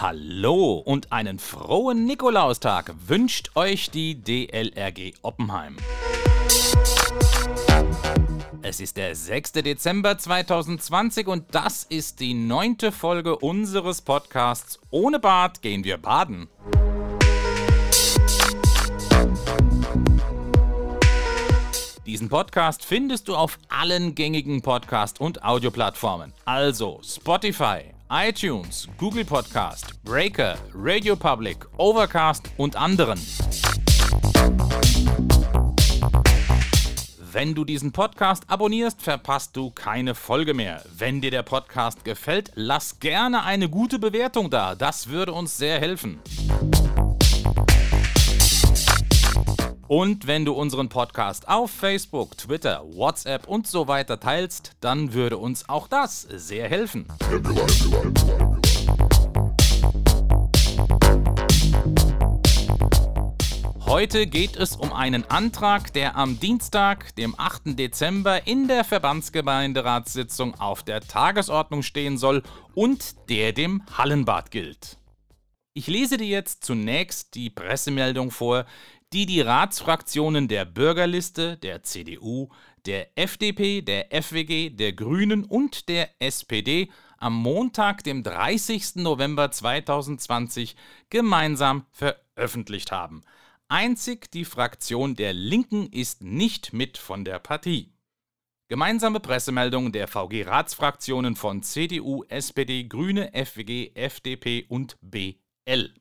Hallo und einen frohen Nikolaustag wünscht euch die DLRG Oppenheim. Es ist der 6. Dezember 2020 und das ist die neunte Folge unseres Podcasts Ohne Bad gehen wir baden. Diesen Podcast findest du auf allen gängigen Podcast- und Audioplattformen. Also Spotify, iTunes, Google Podcast, Breaker, Radio Public, Overcast und anderen. Wenn du diesen Podcast abonnierst, verpasst du keine Folge mehr. Wenn dir der Podcast gefällt, lass gerne eine gute Bewertung da. Das würde uns sehr helfen. Und wenn du unseren Podcast auf Facebook, Twitter, WhatsApp und so weiter teilst, dann würde uns auch das sehr helfen. Heute geht es um einen Antrag, der am Dienstag, dem 8. Dezember in der Verbandsgemeinderatssitzung auf der Tagesordnung stehen soll und der dem Hallenbad gilt. Ich lese dir jetzt zunächst die Pressemeldung vor, die die Ratsfraktionen der Bürgerliste, der CDU, der FDP, der FWG, der Grünen und der SPD am Montag, dem 30. November 2020 gemeinsam veröffentlicht haben. Einzig die Fraktion der Linken ist nicht mit von der Partie. Gemeinsame Pressemeldung der VG-Ratsfraktionen von CDU, SPD, Grüne, FWG, FDP und BL.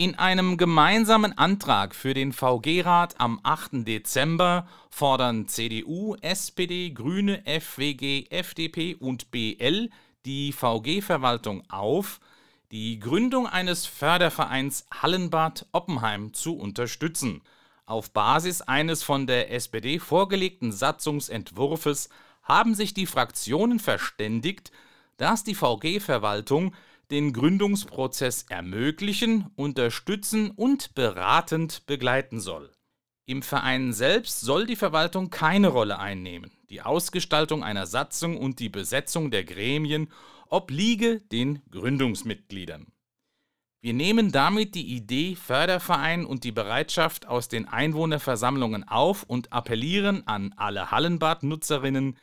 In einem gemeinsamen Antrag für den VG-Rat am 8. Dezember fordern CDU, SPD, Grüne, FWG, FDP und BL die VG-Verwaltung auf, die Gründung eines Fördervereins Hallenbad Oppenheim zu unterstützen. Auf Basis eines von der SPD vorgelegten Satzungsentwurfes haben sich die Fraktionen verständigt, dass die VG-Verwaltung den Gründungsprozess ermöglichen, unterstützen und beratend begleiten soll. Im Verein selbst soll die Verwaltung keine Rolle einnehmen. Die Ausgestaltung einer Satzung und die Besetzung der Gremien obliege den Gründungsmitgliedern. Wir nehmen damit die Idee Förderverein und die Bereitschaft aus den Einwohnerversammlungen auf und appellieren an alle Hallenbad-Nutzerinnen,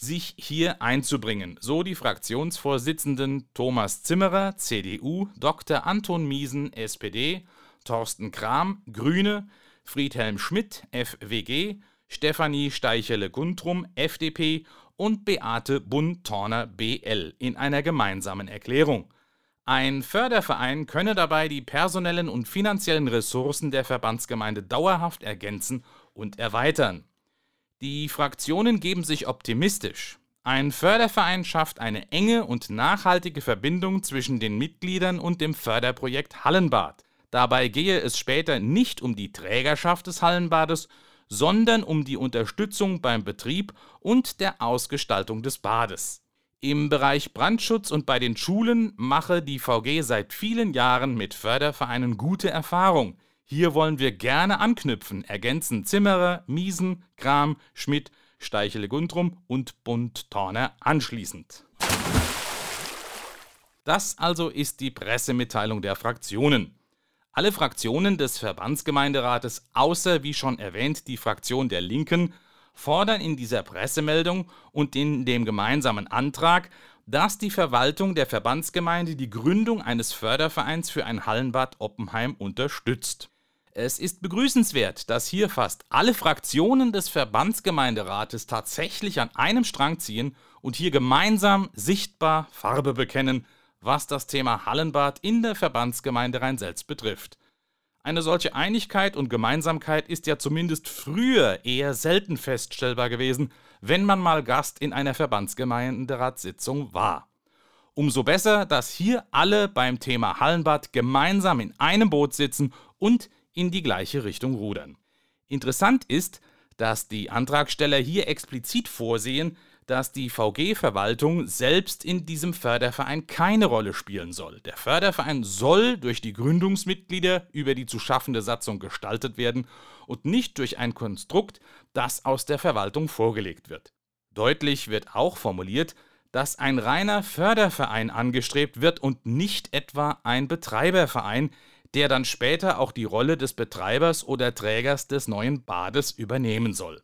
sich hier einzubringen, so die Fraktionsvorsitzenden Thomas Zimmerer, CDU, Dr. Anton Miesen, SPD, Thorsten Kram, Grüne, Friedhelm Schmidt, FWG, Stefanie Steichele-Guntrum, FDP und Beate Bund-Torner, BL, in einer gemeinsamen Erklärung. Ein Förderverein könne dabei die personellen und finanziellen Ressourcen der Verbandsgemeinde dauerhaft ergänzen und erweitern. Die Fraktionen geben sich optimistisch. Ein Förderverein schafft eine enge und nachhaltige Verbindung zwischen den Mitgliedern und dem Förderprojekt Hallenbad. Dabei gehe es später nicht um die Trägerschaft des Hallenbades, sondern um die Unterstützung beim Betrieb und der Ausgestaltung des Bades. Im Bereich Brandschutz und bei den Schulen mache die VG seit vielen Jahren mit Fördervereinen gute Erfahrung. Hier wollen wir gerne anknüpfen, ergänzen Zimmerer, Miesen, Kram, Schmidt, Steichele Guntrum und Bund Torner anschließend. Das also ist die Pressemitteilung der Fraktionen. Alle Fraktionen des Verbandsgemeinderates, außer wie schon erwähnt die Fraktion der Linken, fordern in dieser Pressemeldung und in dem gemeinsamen Antrag, dass die Verwaltung der Verbandsgemeinde die Gründung eines Fördervereins für ein Hallenbad Oppenheim unterstützt. Es ist begrüßenswert, dass hier fast alle Fraktionen des Verbandsgemeinderates tatsächlich an einem Strang ziehen und hier gemeinsam sichtbar Farbe bekennen, was das Thema Hallenbad in der Verbandsgemeinde Rhein-Selz betrifft. Eine solche Einigkeit und Gemeinsamkeit ist ja zumindest früher eher selten feststellbar gewesen, wenn man mal Gast in einer Verbandsgemeinderatssitzung war. Umso besser, dass hier alle beim Thema Hallenbad gemeinsam in einem Boot sitzen und in die gleiche Richtung rudern. Interessant ist, dass die Antragsteller hier explizit vorsehen, dass die VG-Verwaltung selbst in diesem Förderverein keine Rolle spielen soll. Der Förderverein soll durch die Gründungsmitglieder über die zu schaffende Satzung gestaltet werden und nicht durch ein Konstrukt, das aus der Verwaltung vorgelegt wird. Deutlich wird auch formuliert, dass ein reiner Förderverein angestrebt wird und nicht etwa ein Betreiberverein, der dann später auch die Rolle des Betreibers oder Trägers des neuen Bades übernehmen soll.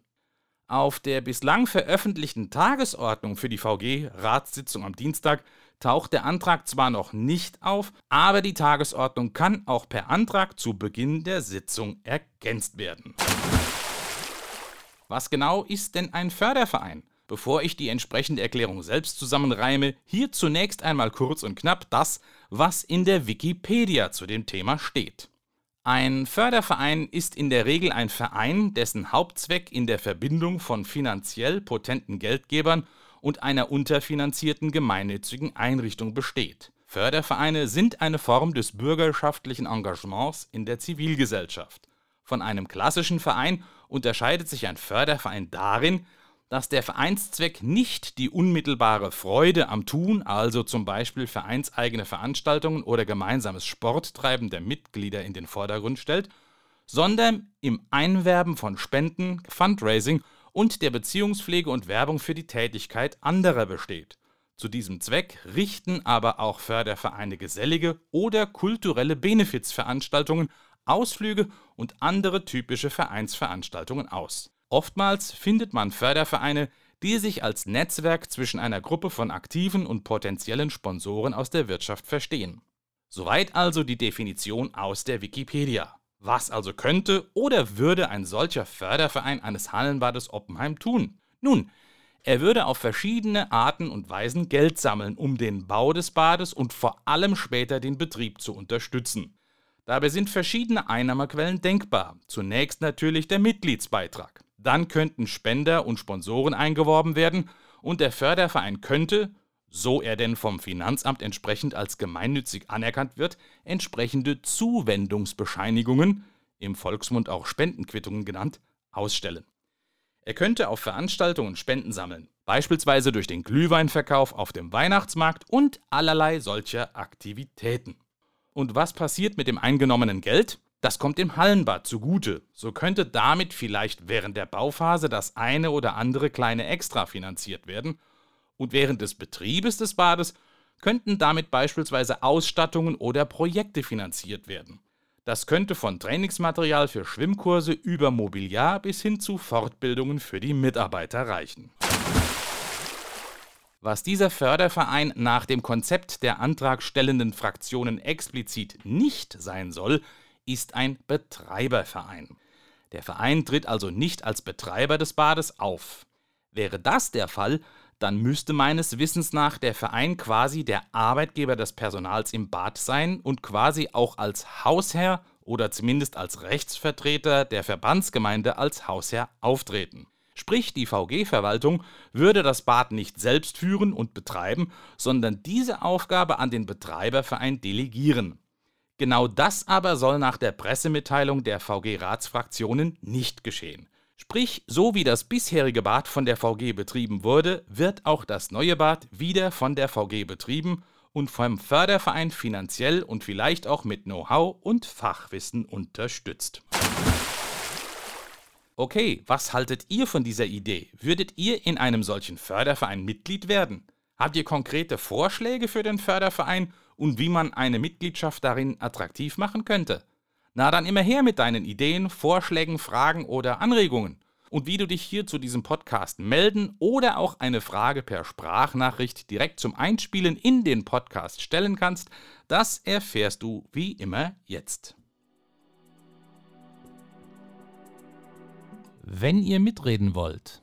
Auf der bislang veröffentlichten Tagesordnung für die VG-Ratssitzung am Dienstag taucht der Antrag zwar noch nicht auf, aber die Tagesordnung kann auch per Antrag zu Beginn der Sitzung ergänzt werden. Was genau ist denn ein Förderverein? Bevor ich die entsprechende Erklärung selbst zusammenreime, hier zunächst einmal kurz und knapp das, was in der Wikipedia zu dem Thema steht. Ein Förderverein ist in der Regel ein Verein, dessen Hauptzweck in der Verbindung von finanziell potenten Geldgebern und einer unterfinanzierten gemeinnützigen Einrichtung besteht. Fördervereine sind eine Form des bürgerschaftlichen Engagements in der Zivilgesellschaft. Von einem klassischen Verein unterscheidet sich ein Förderverein darin, dass der Vereinszweck nicht die unmittelbare Freude am Tun, also zum Beispiel vereinseigene Veranstaltungen oder gemeinsames Sporttreiben der Mitglieder in den Vordergrund stellt, sondern im Einwerben von Spenden, Fundraising und der Beziehungspflege und Werbung für die Tätigkeit anderer besteht. Zu diesem Zweck richten aber auch Fördervereine gesellige oder kulturelle Benefizveranstaltungen, Ausflüge und andere typische Vereinsveranstaltungen aus. Oftmals findet man Fördervereine, die sich als Netzwerk zwischen einer Gruppe von aktiven und potenziellen Sponsoren aus der Wirtschaft verstehen. Soweit also die Definition aus der Wikipedia. Was also könnte oder würde ein solcher Förderverein eines Hallenbades Oppenheim tun? Nun, er würde auf verschiedene Arten und Weisen Geld sammeln, um den Bau des Bades und vor allem später den Betrieb zu unterstützen. Dabei sind verschiedene Einnahmequellen denkbar. Zunächst natürlich der Mitgliedsbeitrag. Dann könnten Spender und Sponsoren eingeworben werden und der Förderverein könnte, so er denn vom Finanzamt entsprechend als gemeinnützig anerkannt wird, entsprechende Zuwendungsbescheinigungen, im Volksmund auch Spendenquittungen genannt, ausstellen. Er könnte auf Veranstaltungen Spenden sammeln, beispielsweise durch den Glühweinverkauf auf dem Weihnachtsmarkt und allerlei solcher Aktivitäten. Und was passiert mit dem eingenommenen Geld? Das kommt dem Hallenbad zugute. So könnte damit vielleicht während der Bauphase das eine oder andere kleine Extra finanziert werden und während des Betriebes des Bades könnten damit beispielsweise Ausstattungen oder Projekte finanziert werden. Das könnte von Trainingsmaterial für Schwimmkurse über Mobiliar bis hin zu Fortbildungen für die Mitarbeiter reichen. Was dieser Förderverein nach dem Konzept der antragstellenden Fraktionen explizit nicht sein soll, ist ein Betreiberverein. Der Verein tritt also nicht als Betreiber des Bades auf. Wäre das der Fall, dann müsste meines Wissens nach der Verein quasi der Arbeitgeber des Personals im Bad sein und quasi auch als Hausherr oder zumindest als Rechtsvertreter der Verbandsgemeinde als Hausherr auftreten. Sprich, die VG-Verwaltung würde das Bad nicht selbst führen und betreiben, sondern diese Aufgabe an den Betreiberverein delegieren. Genau das aber soll nach der Pressemitteilung der VG-Ratsfraktionen nicht geschehen. Sprich, so wie das bisherige Bad von der VG betrieben wurde, wird auch das neue Bad wieder von der VG betrieben und vom Förderverein finanziell und vielleicht auch mit Know-how und Fachwissen unterstützt. Okay, was haltet ihr von dieser Idee? Würdet ihr in einem solchen Förderverein Mitglied werden? Habt ihr konkrete Vorschläge für den Förderverein und wie man eine Mitgliedschaft darin attraktiv machen könnte? Na dann immer her mit deinen Ideen, Vorschlägen, Fragen oder Anregungen. Und wie du dich hier zu diesem Podcast melden oder auch eine Frage per Sprachnachricht direkt zum Einspielen in den Podcast stellen kannst, das erfährst du wie immer jetzt. Wenn ihr mitreden wollt,